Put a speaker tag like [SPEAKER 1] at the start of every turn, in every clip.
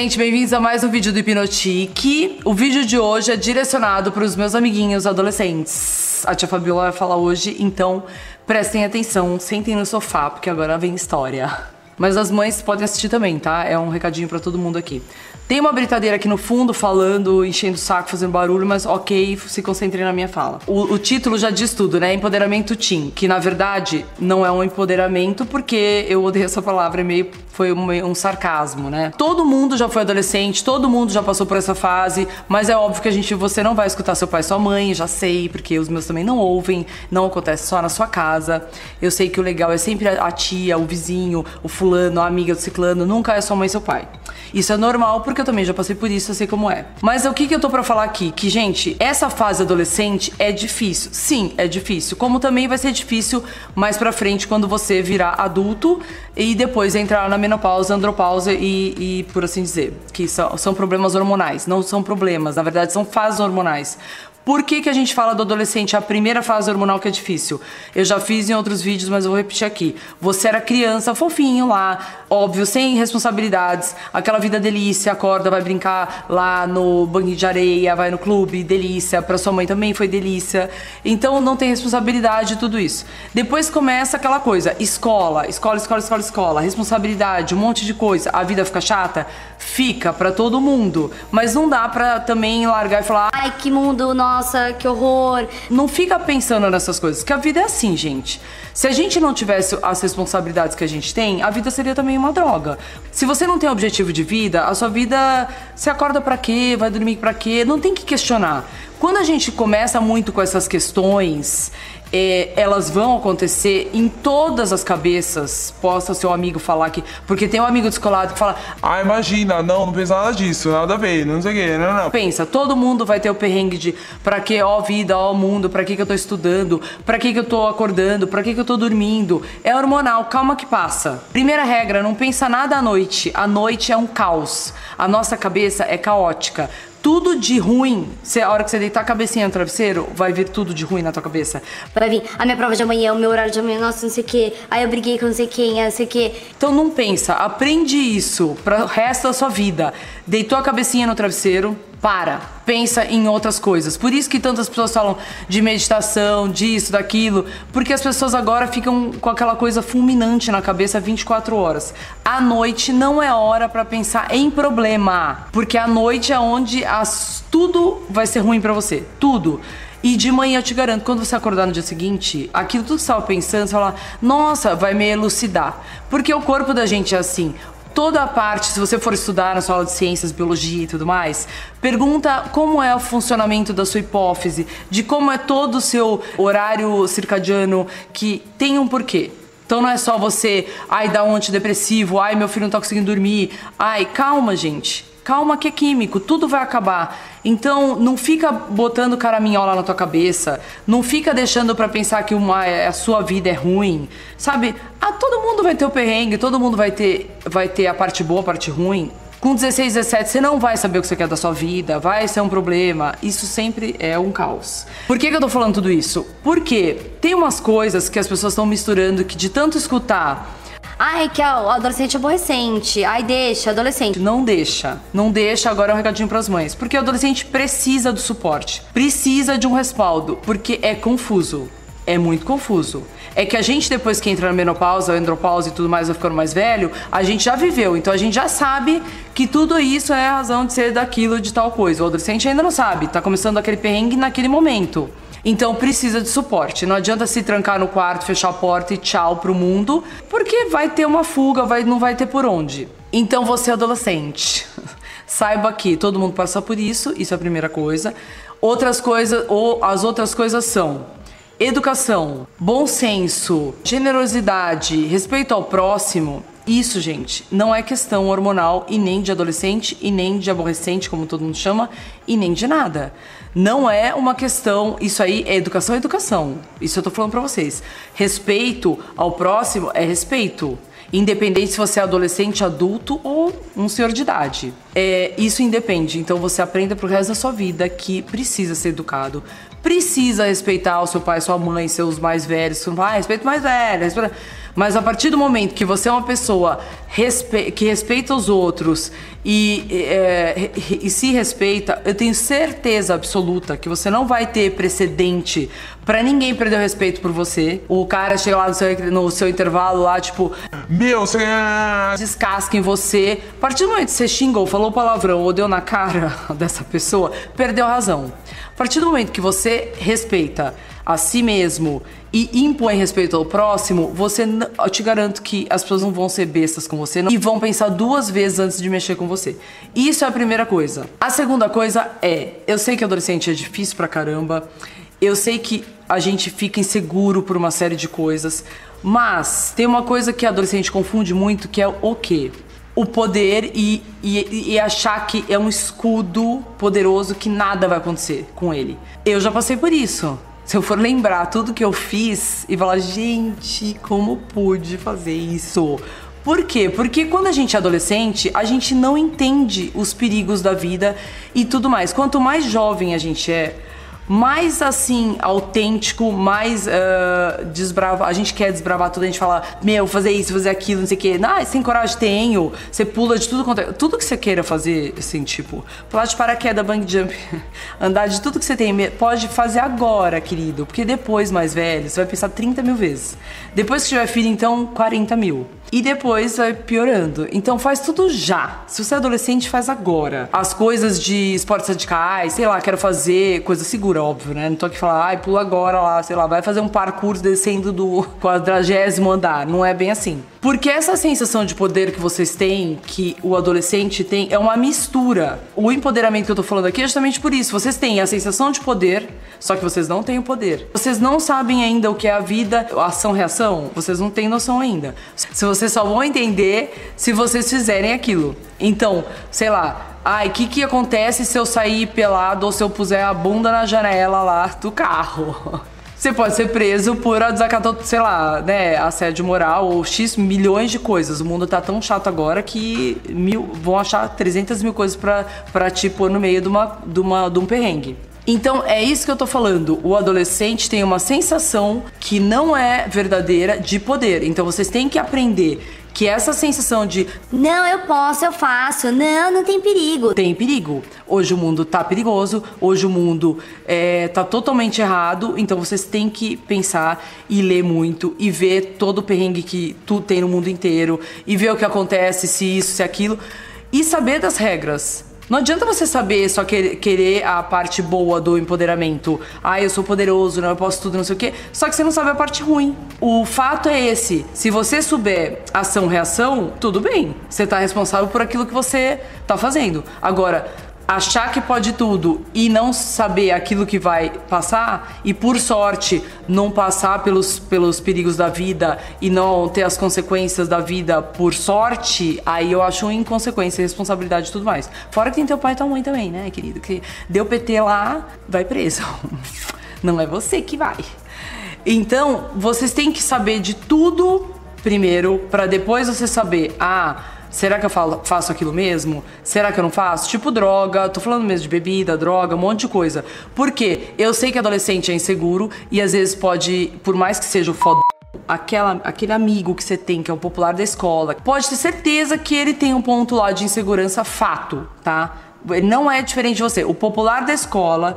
[SPEAKER 1] Gente, bem-vindos a mais um vídeo do Hipnotique. O vídeo de hoje é direcionado para os meus amiguinhos adolescentes. A tia Fabiola vai falar hoje, então prestem atenção, sentem no sofá, porque agora vem história. Mas as mães podem assistir também, tá? É um recadinho para todo mundo aqui. Tem uma britadeira aqui no fundo falando, enchendo o saco, fazendo barulho, mas ok, se concentrem na minha fala. O, o, título já diz tudo, né? Empoderamento Teen, que na verdade não é um empoderamento porque eu odeio essa palavra, é meio foi um, um, sarcasmo, né? Todo mundo já foi adolescente, todo mundo já passou por essa fase, mas é óbvio que a gente você não vai escutar seu pai sua mãe, já sei, porque os meus também não ouvem, não acontece só na sua casa. Eu sei que o legal é sempre a tia, o vizinho, o fulano, a amiga do ciclano, nunca é sua mãe e seu pai. Isso é normal porque eu também já passei por isso, eu sei como é. Mas o que, que eu tô para falar aqui? Que, gente, essa fase adolescente é difícil. Sim, é difícil. Como também vai ser difícil mais pra frente quando você virar adulto e depois entrar na menopausa, andropausa e, e por assim dizer. Que são, são problemas hormonais. Não são problemas, na verdade são fases hormonais. Por que, que a gente fala do adolescente, a primeira fase hormonal que é difícil? Eu já fiz em outros vídeos, mas eu vou repetir aqui. Você era criança, fofinho lá, óbvio, sem responsabilidades, aquela vida delícia, acorda, vai brincar lá no banho de areia, vai no clube, delícia, pra sua mãe também foi delícia. Então não tem responsabilidade tudo isso. Depois começa aquela coisa, escola, escola, escola, escola, escola, responsabilidade, um monte de coisa. A vida fica chata? Fica para todo mundo, mas não dá pra também largar e falar:
[SPEAKER 2] "Ai, que mundo, nossa, que horror.
[SPEAKER 1] Não fica pensando nessas coisas, que a vida é assim, gente. Se a gente não tivesse as responsabilidades que a gente tem, a vida seria também uma droga. Se você não tem objetivo de vida, a sua vida se acorda para quê? Vai dormir para quê? Não tem que questionar. Quando a gente começa muito com essas questões é, elas vão acontecer em todas as cabeças. Possa seu amigo falar que. Porque tem um amigo descolado que fala.
[SPEAKER 3] Ah, imagina, não, não pensa nada disso, nada a ver, não sei o que, não, não.
[SPEAKER 1] Pensa, todo mundo vai ter o perrengue de pra que, ó vida, ó mundo, pra que, que eu tô estudando, pra que, que eu tô acordando, pra que, que eu tô dormindo. É hormonal, calma que passa. Primeira regra, não pensa nada à noite. A noite é um caos. A nossa cabeça é caótica tudo de ruim. Se a hora que você deitar a cabecinha no travesseiro, vai vir tudo de ruim na tua cabeça.
[SPEAKER 2] Vai vir a minha prova de amanhã, o meu horário de amanhã, nossa, não sei o quê. Aí eu briguei com não sei quem, não sei o quê.
[SPEAKER 1] Então não pensa, aprende isso para o resto da sua vida. Deitou a cabecinha no travesseiro, para, pensa em outras coisas. Por isso que tantas pessoas falam de meditação, disso, daquilo, porque as pessoas agora ficam com aquela coisa fulminante na cabeça 24 horas. A noite não é hora para pensar em problema, porque a noite é onde as, tudo vai ser ruim para você, tudo. E de manhã eu te garanto, quando você acordar no dia seguinte, aquilo tudo que você estava pensando, você nossa, vai me elucidar. Porque o corpo da gente é assim toda a parte, se você for estudar na sua aula de ciências, biologia e tudo mais, pergunta como é o funcionamento da sua hipófise, de como é todo o seu horário circadiano que tem um porquê. Então não é só você, ai, dá um antidepressivo, ai, meu filho não tá conseguindo dormir. Ai, calma, gente. Calma que é químico, tudo vai acabar. Então não fica botando caraminhola na tua cabeça, não fica deixando para pensar que uma, a sua vida é ruim, sabe? Ah, todo mundo vai ter o perrengue, todo mundo vai ter, vai ter a parte boa, a parte ruim. Com 16, 17, você não vai saber o que você quer da sua vida, vai ser um problema. Isso sempre é um caos. Por que, que eu tô falando tudo isso? Porque tem umas coisas que as pessoas estão misturando que de tanto escutar
[SPEAKER 2] Ai, que adolescente aborrecente. Ai, deixa, adolescente.
[SPEAKER 1] Não deixa. Não deixa, agora é um recadinho pras mães. Porque o adolescente precisa do suporte. Precisa de um respaldo. Porque é confuso. É muito confuso. É que a gente, depois que entra na menopausa, andropausa e tudo mais, vai ficando mais velho, a gente já viveu. Então a gente já sabe que tudo isso é a razão de ser daquilo, de tal coisa. O adolescente ainda não sabe. Tá começando aquele perrengue naquele momento. Então precisa de suporte. Não adianta se trancar no quarto, fechar a porta e tchau pro mundo, porque vai ter uma fuga, vai, não vai ter por onde. Então você é adolescente. Saiba que todo mundo passa por isso, isso é a primeira coisa. Outras coisas, ou as outras coisas são educação, bom senso, generosidade, respeito ao próximo. Isso, gente, não é questão hormonal e nem de adolescente e nem de aborrecente, como todo mundo chama, e nem de nada. Não é uma questão, isso aí é educação, é educação. Isso eu tô falando para vocês. Respeito ao próximo é respeito. Independente se você é adolescente, adulto ou um senhor de idade. É, isso independe. Então você aprenda pro resto da sua vida que precisa ser educado. Precisa respeitar o seu pai, sua mãe, seus mais velhos. Ah, respeito mais velho. Respeita... Mas a partir do momento que você é uma pessoa respe que respeita os outros e, é, e, se respeita, eu tenho certeza absoluta que você não vai ter precedente para ninguém perder o respeito por você. O cara chega lá no seu, no seu intervalo lá, tipo,
[SPEAKER 3] Meu, você.
[SPEAKER 1] descasca em você. A partir do momento que você xingou, falou palavrão ou deu na cara dessa pessoa, perdeu a razão. A partir do momento que você respeita a si mesmo e impõe respeito ao próximo, você eu te garanto que as pessoas não vão ser bestas com você não- e vão pensar duas vezes antes de mexer com você. Isso é a primeira coisa. A segunda coisa é, eu sei que adolescente é difícil pra caramba. Eu sei que a gente fica inseguro por uma série de coisas, mas tem uma coisa que adolescente confunde muito, que é o quê? O poder e, e, e achar que é um escudo poderoso que nada vai acontecer com ele. Eu já passei por isso. Se eu for lembrar tudo que eu fiz e falar, gente, como pude fazer isso? Por quê? Porque quando a gente é adolescente, a gente não entende os perigos da vida e tudo mais. Quanto mais jovem a gente é, mais assim, autêntico, mais uh, desbrava. A gente quer desbravar tudo, a gente fala, meu, fazer isso, fazer aquilo, não sei o quê. Ah, tem coragem? Tenho. Você pula de tudo quanto é. Tudo que você queira fazer, assim, tipo, pular de paraquedas, bang jump, andar de tudo que você tem, pode fazer agora, querido. Porque depois, mais velho, você vai pensar 30 mil vezes. Depois que tiver filho, então, 40 mil. E depois vai piorando. Então faz tudo já. Se você é adolescente, faz agora. As coisas de esportes radicais, sei lá, quero fazer coisa segura, óbvio, né? Não tô aqui falando, ai, pula agora lá, sei lá, vai fazer um parkour descendo do quadragésimo andar. Não é bem assim. Porque essa sensação de poder que vocês têm, que o adolescente tem, é uma mistura. O empoderamento que eu tô falando aqui é justamente por isso. Vocês têm a sensação de poder, só que vocês não têm o poder. Vocês não sabem ainda o que é a vida, ação-reação. Vocês não têm noção ainda. Se vocês só vão entender se vocês fizerem aquilo. Então, sei lá, ai, o que que acontece se eu sair pelado ou se eu puser a bunda na janela lá do carro? Você pode ser preso por desacato, sei lá, né, assédio moral ou X milhões de coisas. O mundo tá tão chato agora que mil, vão achar 300 mil coisas pra, pra te pôr no meio de, uma, de, uma, de um perrengue. Então é isso que eu tô falando. O adolescente tem uma sensação que não é verdadeira de poder. Então vocês têm que aprender que essa sensação de
[SPEAKER 2] Não, eu posso, eu faço. Não, não tem perigo.
[SPEAKER 1] tem perigo. Hoje o mundo tá perigoso, hoje o mundo é, tá totalmente errado, então vocês têm que pensar e ler muito e ver todo o perrengue que tu tem no mundo inteiro e ver o que acontece, se isso, se aquilo e saber das regras. Não adianta você saber só querer, querer a parte boa do empoderamento. Ah, eu sou poderoso, não, eu posso tudo, não sei o quê. Só que você não sabe a parte ruim. O fato é esse. Se você souber ação-reação, tudo bem. Você tá responsável por aquilo que você tá fazendo. Agora, achar que pode tudo e não saber aquilo que vai passar e por sorte não passar pelos, pelos perigos da vida e não ter as consequências da vida por sorte, aí eu acho inconsequência, responsabilidade e tudo mais. Fora que tem teu pai e tua mãe também, né, querido? Que deu PT lá, vai preso. Não é você que vai. Então, vocês têm que saber de tudo primeiro, pra depois você saber, ah, será que eu falo- faço aquilo mesmo? Será que eu não faço? Tipo droga, tô falando mesmo de bebida, droga, um monte de coisa. Por quê? Eu sei que adolescente é inseguro e às vezes pode, por mais que seja o foda aquela, aquele amigo que você tem, que é o popular da escola, pode ter certeza que ele tem um ponto lá de insegurança fato, tá? Não é diferente de você. O popular da escola,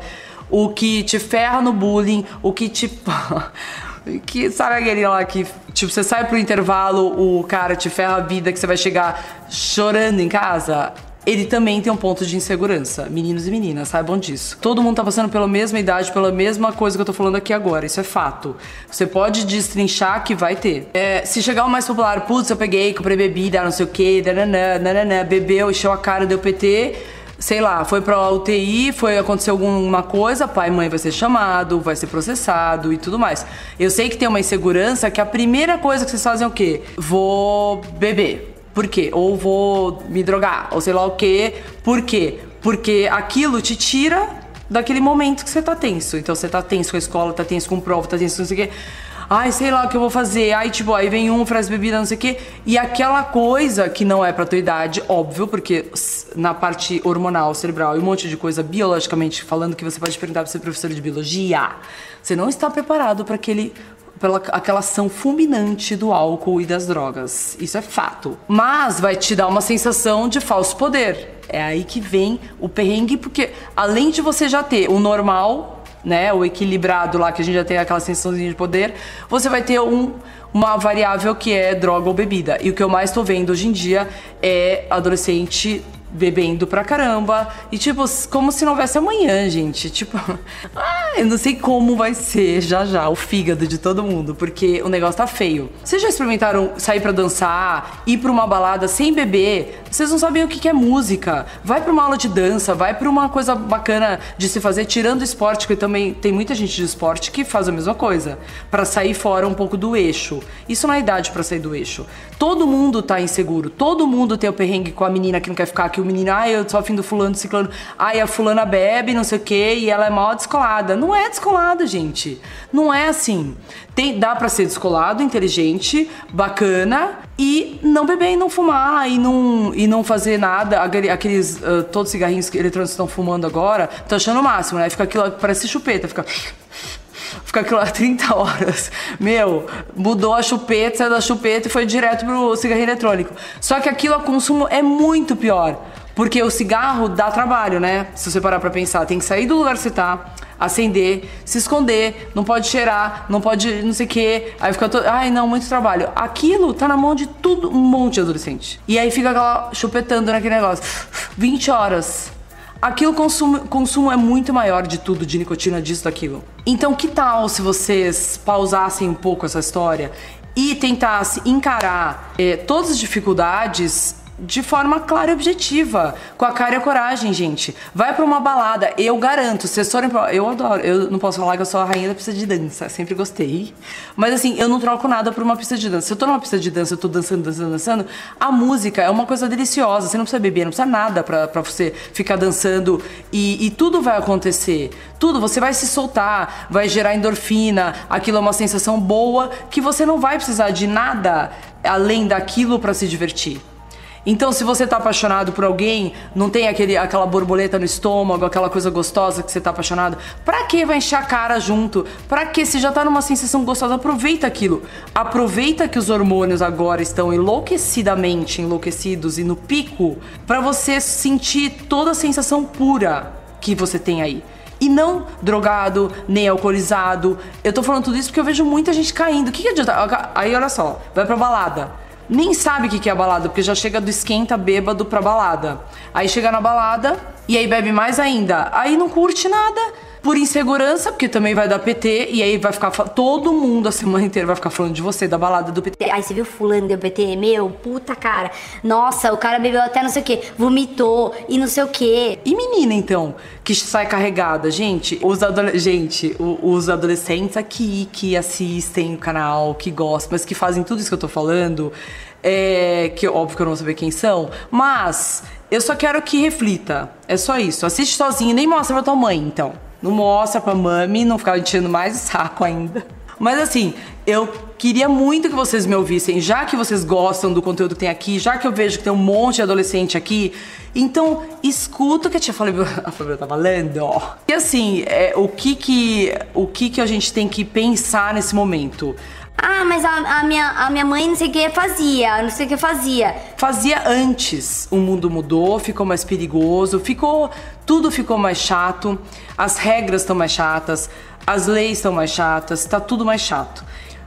[SPEAKER 1] o que te ferra no bullying, o que te. que sabe aquele lá que, tipo, você sai pro intervalo, o cara te ferra a vida, que você vai chegar chorando em casa? Ele também tem um ponto de insegurança. Meninos e meninas, saibam disso. Todo mundo tá passando pela mesma idade, pela mesma coisa que eu tô falando aqui agora. Isso é fato. Você pode destrinchar que vai ter. É, se chegar o mais popular, putz, eu peguei, comprei bebida, não sei o que, nananã, nananã, bebeu, encheu a cara, deu PT sei lá, foi pra UTI, foi acontecer alguma coisa, pai e mãe vai ser chamado, vai ser processado e tudo mais. Eu sei que tem uma insegurança que a primeira coisa que vocês fazem é o quê? Vou beber. Por quê? Ou vou me drogar, ou sei lá o quê. Por quê? Porque aquilo te tira daquele momento que você tá tenso. Então você tá tenso com a escola, tá tenso com prova, tá tenso com não sei o quê. Ai, sei lá o que eu vou fazer. Ai, tipo, aí vem um, oferece bebida, não sei o quê. E aquela coisa que não é pra tua idade, óbvio, porque na parte hormonal, cerebral e um monte de coisa biologicamente falando que você pode perguntar pra ser professor de biologia, você não está preparado pra aquele pela aquela ação fulminante do álcool e das drogas. Isso é fato. Mas vai te dar uma sensação de falso poder. É aí que vem o perrengue, porque além de você já ter o normal, né, o equilibrado lá, que a gente já tem aquela sensaçãozinha de poder, você vai ter um, uma variável que é droga ou bebida. E o que eu mais tô vendo hoje em dia é adolescente bebendo pra caramba. E, tipo, como se não houvesse amanhã, gente. Tipo, ah, eu não sei como vai ser já já o fígado de todo mundo, porque o negócio tá feio. Vocês já experimentaram sair para dançar, ir pra uma balada sem beber? Vocês não sabem o que é música. Vai pra uma aula de dança, vai pra uma coisa bacana de se fazer, tirando esporte, que também tem muita gente de esporte que faz a mesma coisa, para sair fora um pouco do eixo. Isso não é idade para sair do eixo. Todo mundo tá inseguro, todo mundo tem o perrengue com a menina que não quer ficar, que o menino, ai, eu sou afim do fulano, do ciclano, ai, a fulana bebe, não sei o quê, e ela é mal descolada. Não é descolada, gente. Não é assim. Tem, dá para ser descolado, inteligente, bacana e não beber e não fumar e não, e não fazer nada. Aqueles uh, todos os cigarrinhos que eletrônicos estão fumando agora, tô achando o máximo, né? Fica aquilo, parece chupeta, fica fica aquilo lá 30 horas. Meu, mudou a chupeta, saiu da chupeta e foi direto pro cigarrinho eletrônico. Só que aquilo a consumo é muito pior. Porque o cigarro dá trabalho, né? Se você parar pra pensar, tem que sair do lugar que você tá, acender, se esconder, não pode cheirar, não pode não sei o quê. Aí fica todo. Ai, não, muito trabalho. Aquilo tá na mão de tudo, um monte de adolescente. E aí fica aquela chupetando naquele negócio. 20 horas. Aquilo consumo, consumo é muito maior de tudo, de nicotina, disso, daquilo. Então, que tal se vocês pausassem um pouco essa história e tentassem encarar eh, todas as dificuldades de forma clara e objetiva, com a cara e a coragem, gente. Vai para uma balada, eu garanto, vocês forem pra... Eu adoro, eu não posso falar que eu sou a rainha da pista de dança, sempre gostei. Mas assim, eu não troco nada por uma pista de dança. Se eu tô numa pista de dança, eu tô dançando, dançando, dançando, a música é uma coisa deliciosa, você não precisa beber, não precisa nada pra, pra você ficar dançando e, e tudo vai acontecer. Tudo, você vai se soltar, vai gerar endorfina, aquilo é uma sensação boa que você não vai precisar de nada além daquilo para se divertir. Então, se você tá apaixonado por alguém, não tem aquele, aquela borboleta no estômago, aquela coisa gostosa que você tá apaixonado, pra que vai encher a cara junto? Pra que? Se já tá numa sensação gostosa, aproveita aquilo. Aproveita que os hormônios agora estão enlouquecidamente enlouquecidos e no pico, para você sentir toda a sensação pura que você tem aí. E não drogado, nem alcoolizado. Eu tô falando tudo isso porque eu vejo muita gente caindo. O que, que adianta? Aí olha só, vai pra balada nem sabe o que é balada, porque já chega do esquenta bêbado pra balada. Aí chega na balada e aí bebe mais ainda. Aí não curte nada por insegurança, porque também vai dar PT, e aí vai ficar. Todo mundo a semana inteira vai ficar falando de você, da balada do PT.
[SPEAKER 2] Aí você viu fulano deu PT? Meu, puta cara. Nossa, o cara bebeu até não sei o que, vomitou e não sei o que.
[SPEAKER 1] E menina, então, que sai carregada? Gente, os, adole gente, os adolescentes aqui que assistem o canal, que gostam, mas que fazem tudo isso que eu tô falando. É, que óbvio que eu não vou saber quem são, mas eu só quero que reflita. É só isso. Assiste sozinho, nem mostra pra tua mãe, então. Não mostra pra mami, não ficar enchendo mais o saco ainda. Mas assim, eu queria muito que vocês me ouvissem, já que vocês gostam do conteúdo que tem aqui, já que eu vejo que tem um monte de adolescente aqui, então escuta o que a tia Fábio, a tá falando. E assim, é, o que que o que que a gente tem que pensar nesse momento?
[SPEAKER 2] Ah, mas a, a, minha, a minha mãe não sei o que fazia, não sei o que fazia.
[SPEAKER 1] Fazia antes. O mundo mudou, ficou mais perigoso, ficou. Tudo ficou mais chato, as regras estão mais chatas, as leis estão mais chatas, tá tudo mais chato.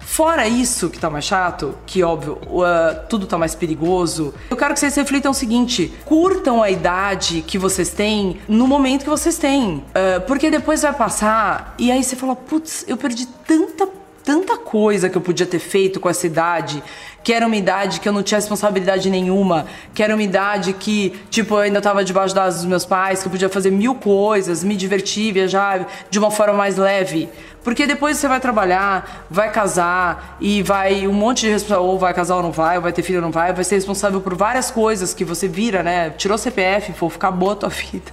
[SPEAKER 1] Fora isso que tá mais chato, que óbvio, uh, tudo tá mais perigoso, eu quero que vocês reflitam o seguinte: curtam a idade que vocês têm no momento que vocês têm. Uh, porque depois vai passar e aí você fala, putz, eu perdi tanta tanta coisa que eu podia ter feito com essa idade, que era uma idade que eu não tinha responsabilidade nenhuma, que era uma idade que, tipo, eu ainda tava debaixo das dos meus pais, que eu podia fazer mil coisas, me divertir, viajar de uma forma mais leve. Porque depois você vai trabalhar, vai casar e vai um monte de responsabilidade, ou vai casar ou não vai, ou vai ter filho ou não vai, vai ser responsável por várias coisas que você vira, né? Tirou CPF, for ficar boa a tua vida.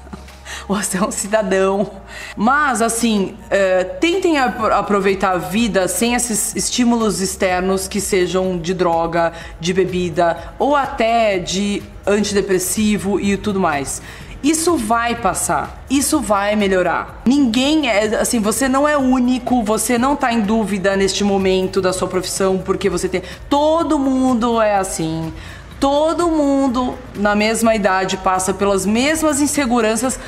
[SPEAKER 1] Você é um cidadão. Mas, assim, é, tentem aproveitar a vida sem esses estímulos externos que sejam de droga, de bebida ou até de antidepressivo e tudo mais. Isso vai passar, isso vai melhorar. Ninguém é assim, você não é único, você não tá em dúvida neste momento da sua profissão porque você tem. Todo mundo é assim. Todo mundo na mesma idade passa pelas mesmas inseguranças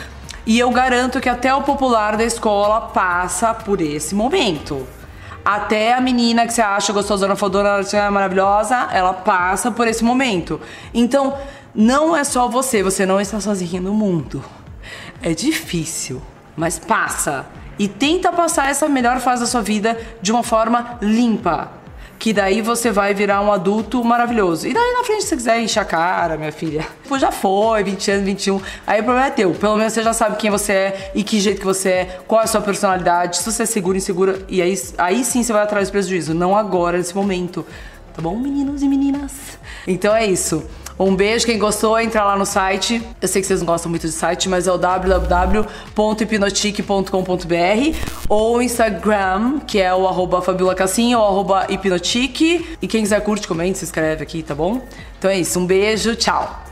[SPEAKER 1] e eu garanto que até o popular da escola passa por esse momento. Até a menina que você acha gostosona, fodona, maravilhosa, ela passa por esse momento. Então, não é só você, você não está sozinha no mundo. É difícil, mas passa. E tenta passar essa melhor fase da sua vida de uma forma limpa. Que daí você vai virar um adulto maravilhoso. E daí na frente, se você quiser encher a cara, minha filha. Pô, já foi, 20 anos, 21. Aí o problema é teu. Pelo menos você já sabe quem você é e que jeito que você é, qual é a sua personalidade, se você é seguro, insegura. E aí, aí sim você vai atrás do prejuízo. Não agora, nesse momento. Tá bom, meninos e meninas? Então é isso. Um beijo, quem gostou, entra lá no site. Eu sei que vocês não gostam muito de site, mas é o www.hipnotique.com.br ou o Instagram, que é o arroba Fabiola Cassinha ou arroba Hipnotique. E quem quiser curte, comente, se inscreve aqui, tá bom? Então é isso, um beijo, tchau!